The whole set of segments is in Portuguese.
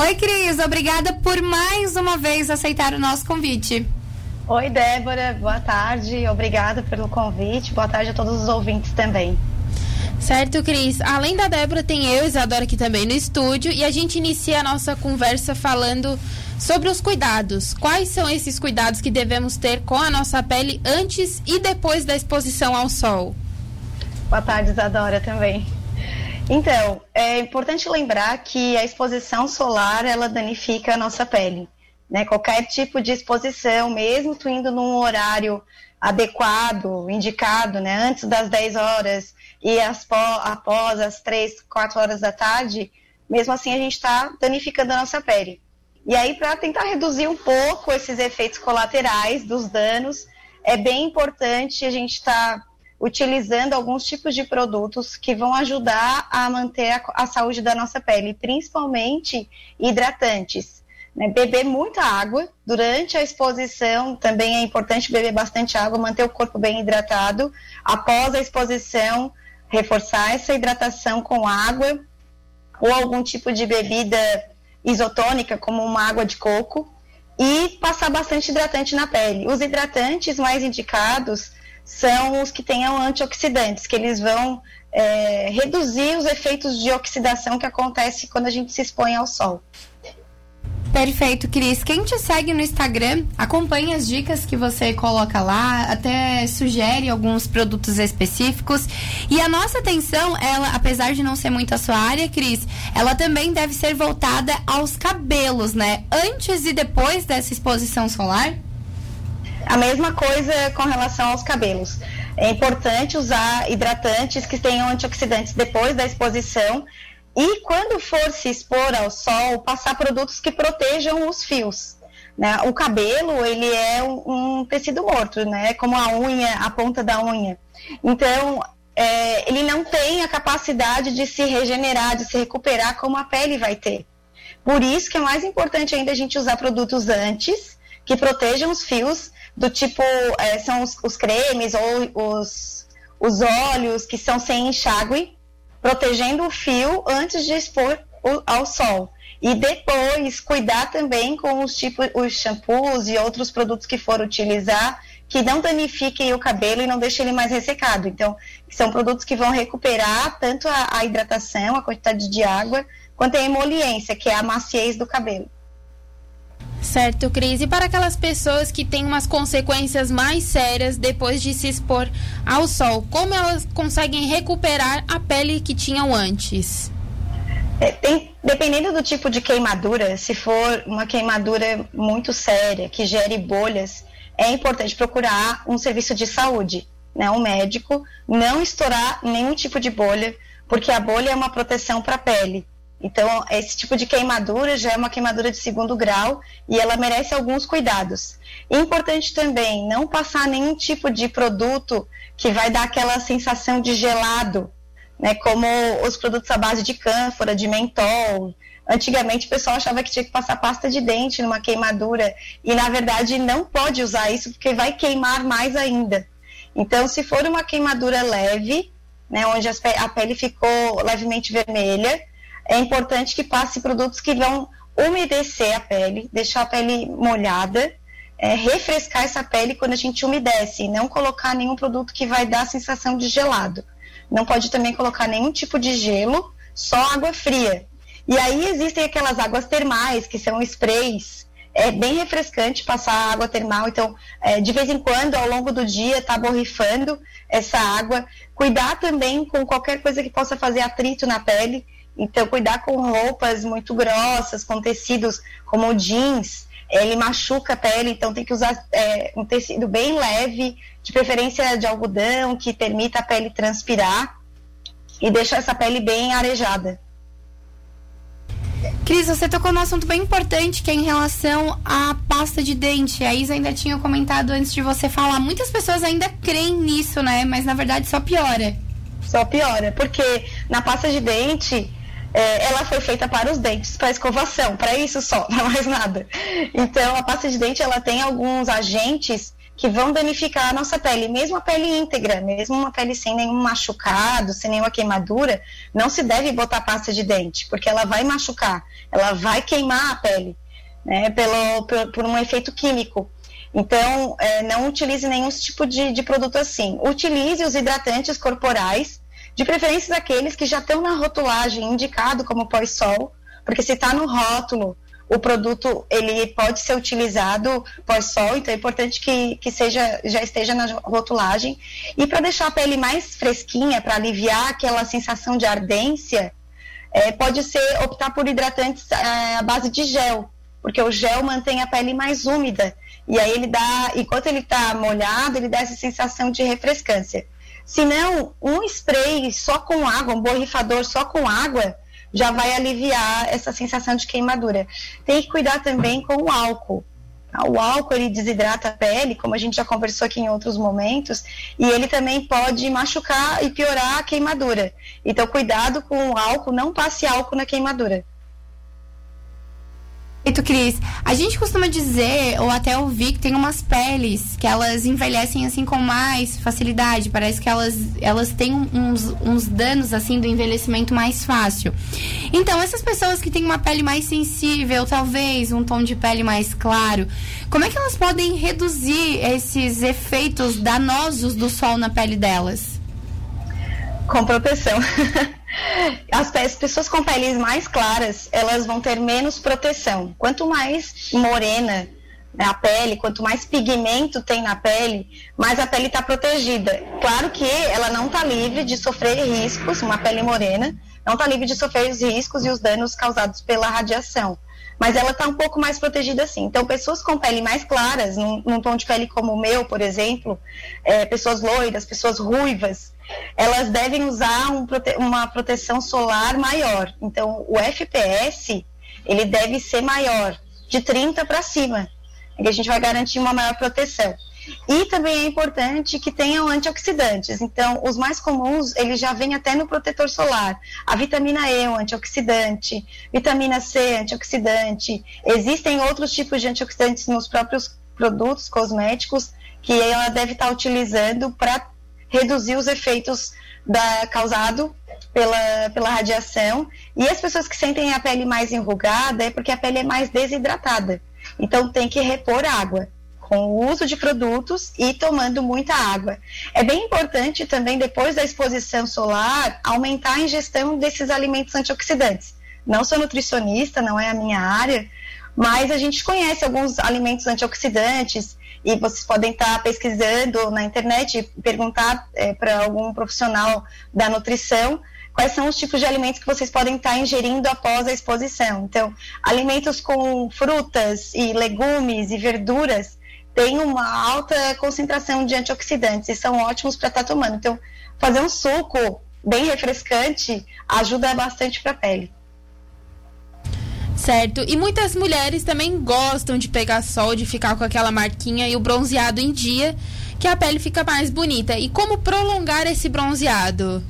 Oi, Cris, obrigada por mais uma vez aceitar o nosso convite. Oi, Débora, boa tarde, obrigada pelo convite, boa tarde a todos os ouvintes também. Certo, Cris. Além da Débora, tem eu, Isadora, aqui também no estúdio. E a gente inicia a nossa conversa falando sobre os cuidados. Quais são esses cuidados que devemos ter com a nossa pele antes e depois da exposição ao sol? Boa tarde, Isadora, também. Então, é importante lembrar que a exposição solar, ela danifica a nossa pele. Né? Qualquer tipo de exposição, mesmo tu indo num horário adequado, indicado, né? antes das 10 horas, e as, após as 3, 4 horas da tarde, mesmo assim a gente está danificando a nossa pele. E aí, para tentar reduzir um pouco esses efeitos colaterais dos danos, é bem importante a gente estar tá utilizando alguns tipos de produtos que vão ajudar a manter a, a saúde da nossa pele, principalmente hidratantes. Né? Beber muita água durante a exposição, também é importante beber bastante água, manter o corpo bem hidratado. Após a exposição, reforçar essa hidratação com água ou algum tipo de bebida isotônica, como uma água de coco, e passar bastante hidratante na pele. Os hidratantes mais indicados são os que tenham antioxidantes, que eles vão é, reduzir os efeitos de oxidação que acontece quando a gente se expõe ao sol. Perfeito, Cris. Quem te segue no Instagram, acompanha as dicas que você coloca lá, até sugere alguns produtos específicos. E a nossa atenção, ela, apesar de não ser muito a sua área, Cris, ela também deve ser voltada aos cabelos, né? Antes e depois dessa exposição solar? A mesma coisa com relação aos cabelos. É importante usar hidratantes que tenham antioxidantes depois da exposição e quando for se expor ao sol, passar produtos que protejam os fios. Né? O cabelo, ele é um, um tecido morto, né? Como a unha, a ponta da unha. Então, é, ele não tem a capacidade de se regenerar, de se recuperar como a pele vai ter. Por isso que é mais importante ainda a gente usar produtos antes, que protejam os fios, do tipo, é, são os, os, cremes ou os, os óleos que são sem enxágue, protegendo o fio antes de expor ao sol. E depois cuidar também com os tipos, os shampoos e outros produtos que for utilizar que não danifiquem o cabelo e não deixem ele mais ressecado. Então, são produtos que vão recuperar tanto a, a hidratação, a quantidade de água, quanto a emoliência, que é a maciez do cabelo. Certo, Cris. E para aquelas pessoas que têm umas consequências mais sérias depois de se expor ao sol, como elas conseguem recuperar a pele que tinham antes? É, tem, dependendo do tipo de queimadura, se for uma queimadura muito séria, que gere bolhas, é importante procurar um serviço de saúde, né, um médico, não estourar nenhum tipo de bolha, porque a bolha é uma proteção para a pele. Então, esse tipo de queimadura já é uma queimadura de segundo grau e ela merece alguns cuidados. importante também não passar nenhum tipo de produto que vai dar aquela sensação de gelado, né, como os produtos à base de cânfora, de mentol. Antigamente o pessoal achava que tinha que passar pasta de dente numa queimadura e na verdade não pode usar isso porque vai queimar mais ainda. Então, se for uma queimadura leve, né, onde a pele ficou levemente vermelha, é importante que passe produtos que vão umedecer a pele, deixar a pele molhada, é, refrescar essa pele quando a gente umedece, e não colocar nenhum produto que vai dar a sensação de gelado. Não pode também colocar nenhum tipo de gelo, só água fria. E aí existem aquelas águas termais, que são sprays. É bem refrescante passar água termal, então é, de vez em quando, ao longo do dia, tá borrifando essa água. Cuidar também com qualquer coisa que possa fazer atrito na pele então, cuidar com roupas muito grossas, com tecidos como jeans, ele machuca a pele, então tem que usar é, um tecido bem leve, de preferência de algodão, que permita a pele transpirar e deixar essa pele bem arejada. Cris, você tocou num assunto bem importante que é em relação à pasta de dente. A Isa ainda tinha comentado antes de você falar. Muitas pessoas ainda creem nisso, né? Mas na verdade só piora. Só piora, porque na pasta de dente é, ela foi feita para os dentes, para escovação, para isso só, não mais nada. Então, a pasta de dente ela tem alguns agentes que vão danificar a nossa pele, mesmo a pele íntegra, mesmo uma pele sem nenhum machucado, sem nenhuma queimadura, não se deve botar pasta de dente, porque ela vai machucar, ela vai queimar a pele, né, pelo, por, por um efeito químico. Então, é, não utilize nenhum tipo de, de produto assim. Utilize os hidratantes corporais, de preferência daqueles que já estão na rotulagem indicado como pós-sol, porque se está no rótulo o produto ele pode ser utilizado pós-sol, então é importante que, que seja, já esteja na rotulagem. E para deixar a pele mais fresquinha, para aliviar aquela sensação de ardência, é, pode ser optar por hidratantes é, à base de gel, porque o gel mantém a pele mais úmida. E aí ele dá, enquanto ele está molhado, ele dá essa sensação de refrescância. Se não, um spray só com água, um borrifador só com água, já vai aliviar essa sensação de queimadura. Tem que cuidar também com o álcool. O álcool ele desidrata a pele, como a gente já conversou aqui em outros momentos, e ele também pode machucar e piorar a queimadura. Então, cuidado com o álcool, não passe álcool na queimadura. Perfeito, Cris. A gente costuma dizer, ou até ouvir, que tem umas peles que elas envelhecem assim com mais facilidade. Parece que elas, elas têm uns, uns danos assim do envelhecimento mais fácil. Então, essas pessoas que têm uma pele mais sensível, talvez um tom de pele mais claro, como é que elas podem reduzir esses efeitos danosos do sol na pele delas? Com proteção. As, as, pessoas com peles mais claras, elas vão ter menos proteção. Quanto mais morena né, a pele, quanto mais pigmento tem na pele, mais a pele está protegida. Claro que ela não está livre de sofrer riscos, uma pele morena, não está livre de sofrer os riscos e os danos causados pela radiação. Mas ela está um pouco mais protegida assim. Então, pessoas com pele mais claras, num, num tom de pele como o meu, por exemplo, é, pessoas loiras, pessoas ruivas, elas devem usar um prote uma proteção solar maior. Então, o FPS, ele deve ser maior, de 30 para cima, que a gente vai garantir uma maior proteção. E também é importante que tenham antioxidantes. Então, os mais comuns, eles já vêm até no protetor solar. A vitamina E é um antioxidante, vitamina C antioxidante. Existem outros tipos de antioxidantes nos próprios produtos cosméticos que ela deve estar utilizando para reduzir os efeitos da, causado pela, pela radiação. E as pessoas que sentem a pele mais enrugada é porque a pele é mais desidratada. Então tem que repor água com o uso de produtos e tomando muita água. É bem importante também, depois da exposição solar, aumentar a ingestão desses alimentos antioxidantes. Não sou nutricionista, não é a minha área, mas a gente conhece alguns alimentos antioxidantes e vocês podem estar pesquisando na internet e perguntar é, para algum profissional da nutrição quais são os tipos de alimentos que vocês podem estar ingerindo após a exposição. Então, alimentos com frutas e legumes e verduras têm uma alta concentração de antioxidantes e são ótimos para estar tomando. Então, fazer um suco bem refrescante ajuda bastante para a pele. Certo. E muitas mulheres também gostam de pegar sol, de ficar com aquela marquinha e o bronzeado em dia, que a pele fica mais bonita. E como prolongar esse bronzeado?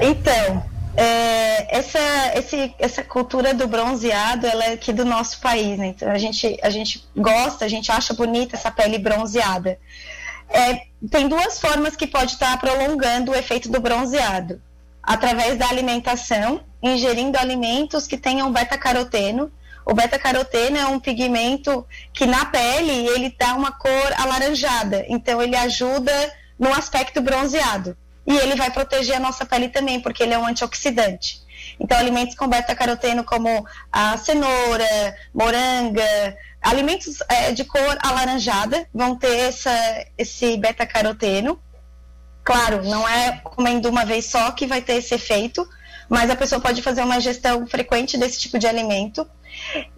Então, é, essa, esse, essa cultura do bronzeado, ela é aqui do nosso país, né? Então, a gente, a gente gosta, a gente acha bonita essa pele bronzeada. É, tem duas formas que pode estar prolongando o efeito do bronzeado. Através da alimentação, ingerindo alimentos que tenham beta-caroteno. O beta-caroteno é um pigmento que na pele ele dá uma cor alaranjada, então ele ajuda no aspecto bronzeado. E ele vai proteger a nossa pele também, porque ele é um antioxidante. Então, alimentos com beta-caroteno como a cenoura, moranga, alimentos é, de cor alaranjada vão ter essa, esse beta-caroteno. Claro, não é comendo uma vez só que vai ter esse efeito, mas a pessoa pode fazer uma gestão frequente desse tipo de alimento.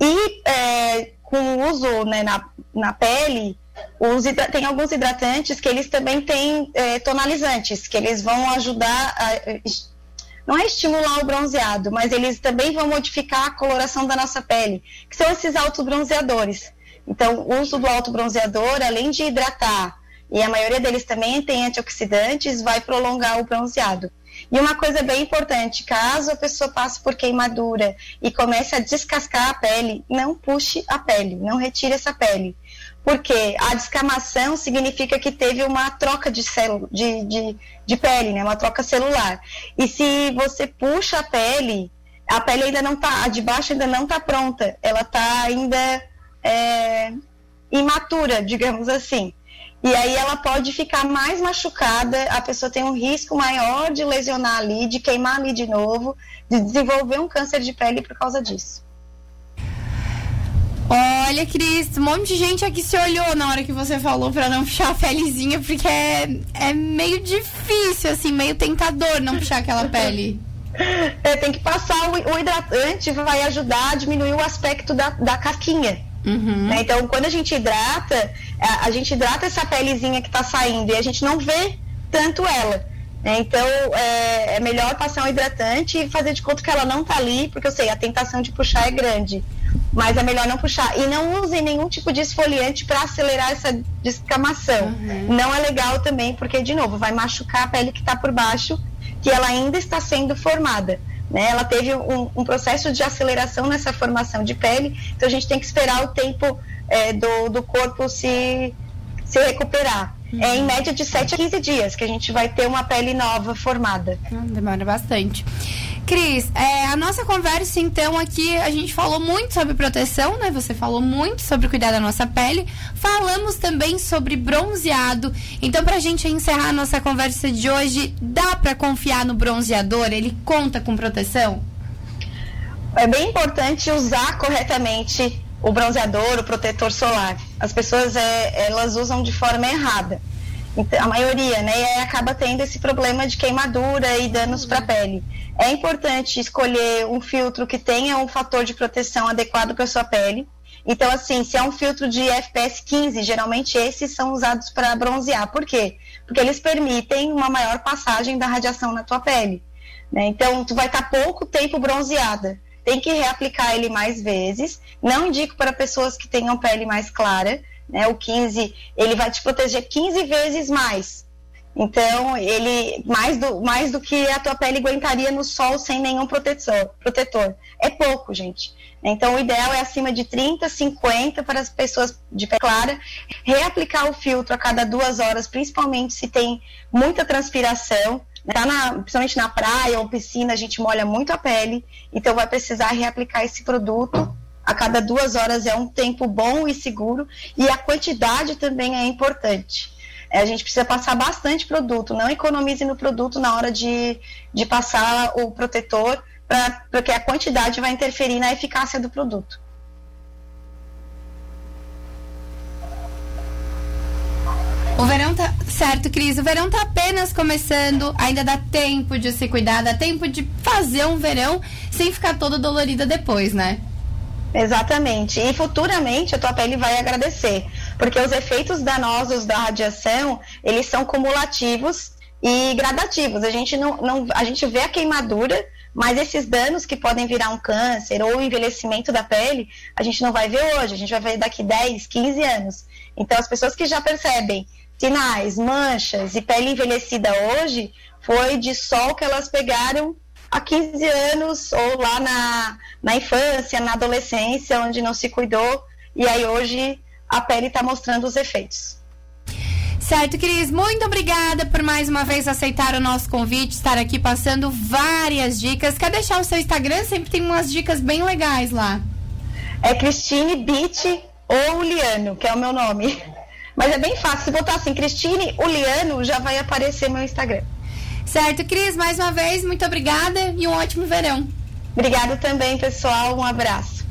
E é, com o uso né, na, na pele, os, tem alguns hidratantes que eles também têm é, tonalizantes, que eles vão ajudar a, não é estimular o bronzeado, mas eles também vão modificar a coloração da nossa pele, que são esses autobronzeadores. Então, o uso do autobronzeador, além de hidratar, e a maioria deles também tem antioxidantes, vai prolongar o bronzeado. E uma coisa bem importante, caso a pessoa passe por queimadura e comece a descascar a pele, não puxe a pele, não retire essa pele. Porque a descamação significa que teve uma troca de, célula, de, de, de pele, né? Uma troca celular. E se você puxa a pele, a pele ainda não está, a de baixo ainda não está pronta. Ela está ainda é, imatura, digamos assim. E aí ela pode ficar mais machucada, a pessoa tem um risco maior de lesionar ali, de queimar ali de novo, de desenvolver um câncer de pele por causa disso. Olha, Cris, um monte de gente aqui se olhou na hora que você falou para não puxar a pelezinha, porque é, é meio difícil, assim, meio tentador não puxar aquela pele. É, tem que passar o, o, hidratante, vai ajudar a diminuir o aspecto da, da casquinha. Uhum. Né? Então, quando a gente hidrata, a, a gente hidrata essa pelezinha que está saindo e a gente não vê tanto ela. Né? Então, é, é, melhor passar um hidratante e fazer de conta que ela não está ali, porque eu sei, a tentação de puxar é grande. Mas é melhor não puxar. E não use nenhum tipo de esfoliante para acelerar essa descamação. Uhum. Não é legal também, porque, de novo, vai machucar a pele que está por baixo, que ela ainda está sendo formada. Né? Ela teve um, um, processo de aceleração nessa formação de pele, então a gente tem que esperar o tempo é, do, do corpo se, se recuperar. Uhum. É em média de 7 a 15 dias que a gente vai ter uma pele nova formada. Hum, demora bastante. Cris, é, a nossa conversa, então, aqui a gente falou muito sobre proteção, né? Você falou muito sobre cuidar da nossa pele. Falamos também sobre bronzeado. Então, pra gente encerrar a nossa conversa de hoje, dá para confiar no bronzeador? Ele conta com proteção? É bem importante usar corretamente o bronzeador, o protetor solar. As pessoas, é, elas usam de forma errada. Então, a maioria, né? E aí acaba tendo esse problema de queimadura e danos para a pele. É importante escolher um filtro que tenha um fator de proteção adequado para sua pele. Então, assim, se é um filtro de FPS 15, geralmente esses são usados para bronzear. Por quê? Porque eles permitem uma maior passagem da radiação na tua pele. Né? Então, tu vai estar tá pouco tempo bronzeada. Tem que reaplicar ele mais vezes. Não indico para pessoas que tenham pele mais clara. Né? O 15, ele vai te proteger 15 vezes mais então, ele mais do, mais do que a tua pele aguentaria no sol sem nenhum protetor. protetor. É pouco, gente. Então, o ideal é acima de 30, 50 para as pessoas de pele clara. Reaplicar o filtro a cada duas horas, principalmente se tem muita transpiração. Tá na, principalmente na praia ou piscina, a gente molha muito a pele. Então, vai precisar reaplicar esse produto a cada duas horas. É um tempo bom e seguro. E a quantidade também é importante. É, a gente precisa passar bastante produto, não economize no produto na hora de, de passar o protetor, pra, porque a quantidade vai interferir na eficácia do produto. O verão tá. Certo, Cris. O verão tá apenas começando. Ainda dá tempo de se cuidar, dá tempo de fazer um verão sem ficar toda dolorida depois, né? Exatamente. E futuramente a tua pele vai agradecer porque os efeitos danosos da radiação, eles são cumulativos e gradativos. A gente não, não a gente vê a queimadura, mas esses danos que podem virar um câncer ou envelhecimento da pele, a gente não vai ver hoje, a gente vai ver daqui 10, 15 anos. Então, as pessoas que já percebem sinais, manchas e pele envelhecida hoje, foi de sol que elas pegaram há 15 anos ou lá na, na infância, na adolescência, onde não se cuidou, e aí hoje a pele está mostrando os efeitos. Certo, Cris, muito obrigada por mais uma vez aceitar o nosso convite, estar aqui passando várias dicas. Quer deixar o seu Instagram? Sempre tem umas dicas bem legais lá. É Cristine Beat ou Uliano, que é o meu nome. Mas é bem fácil, se botar assim, Cristine Uliano, já vai aparecer meu Instagram. Certo, Cris, mais uma vez, muito obrigada e um ótimo verão. Obrigada também, pessoal. Um abraço.